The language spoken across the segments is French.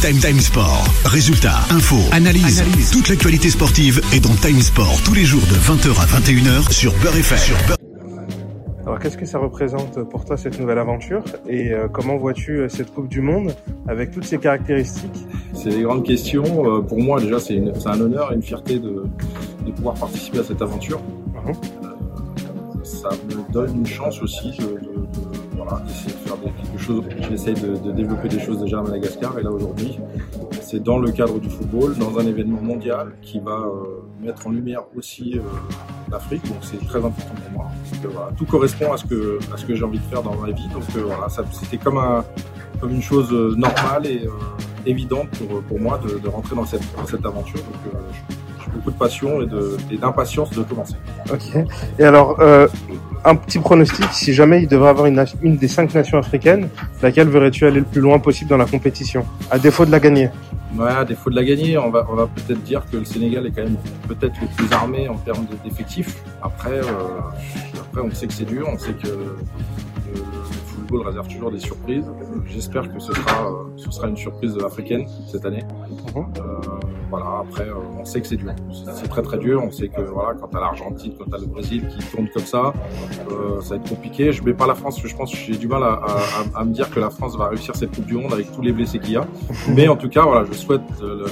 Time Time Sport. Résultats, infos, analyse. Toute l'actualité sportive est dans Time Sport tous les jours de 20h à 21h sur Beurre FM. Alors qu'est-ce que ça représente pour toi cette nouvelle aventure et euh, comment vois-tu euh, cette Coupe du Monde avec toutes ses caractéristiques? C'est des grandes questions. Euh, pour moi déjà c'est un honneur et une fierté de, de, pouvoir participer à cette aventure. Uh -huh. ça me donne une chance aussi de, de, voilà, d'essayer de faire quelque chose. De, développer des choses déjà à Madagascar et là aujourd'hui c'est dans le cadre du football, dans un événement mondial qui va euh, mettre en lumière aussi euh, l'Afrique. Donc c'est très important pour moi. Tout correspond à ce que j'ai envie de faire dans ma vie. Donc euh, voilà, c'était comme un comme une chose normale et évidente pour, moi de, rentrer dans cette, aventure. Donc j'ai beaucoup de passion et d'impatience de, commencer. Ok. Et alors, un petit pronostic, si jamais il devrait avoir une, des cinq nations africaines, laquelle verrais-tu aller le plus loin possible dans la compétition, à défaut de la gagner Ouais, à défaut de la gagner, on va, peut-être dire que le Sénégal est quand même peut-être le plus armé en termes d'effectifs. Après, euh, après, on sait que c'est dur, on sait que football réserve toujours des surprises. J'espère que ce sera, ce sera une surprise africaine cette année. Euh, voilà, après, on sait que c'est dur. C'est très très dur. On sait que voilà, quand t'as l'Argentine, quand t'as le Brésil qui tourne comme ça, euh, ça va être compliqué. Je mets pas la France, je pense que j'ai du mal à, à, à, me dire que la France va réussir cette Coupe du Monde avec tous les blessés qu'il y a. Mais en tout cas, voilà, je souhaite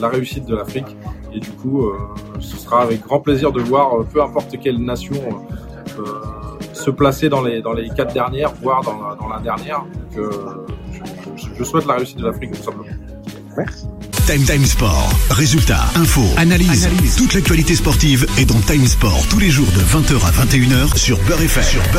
la réussite de l'Afrique et du coup, euh, ce sera avec grand plaisir de voir peu importe quelle nation euh, se placer dans les dans les quatre dernières, voire dans la, dans la dernière. Donc, euh, je, je, souhaite la réussite de l'Afrique tout simplement. Merci. Time Time Sport. Résultats, infos, analyse. Toute l'actualité sportive est dans Time Sport tous les jours de 20h à 21h sur Beurre FM.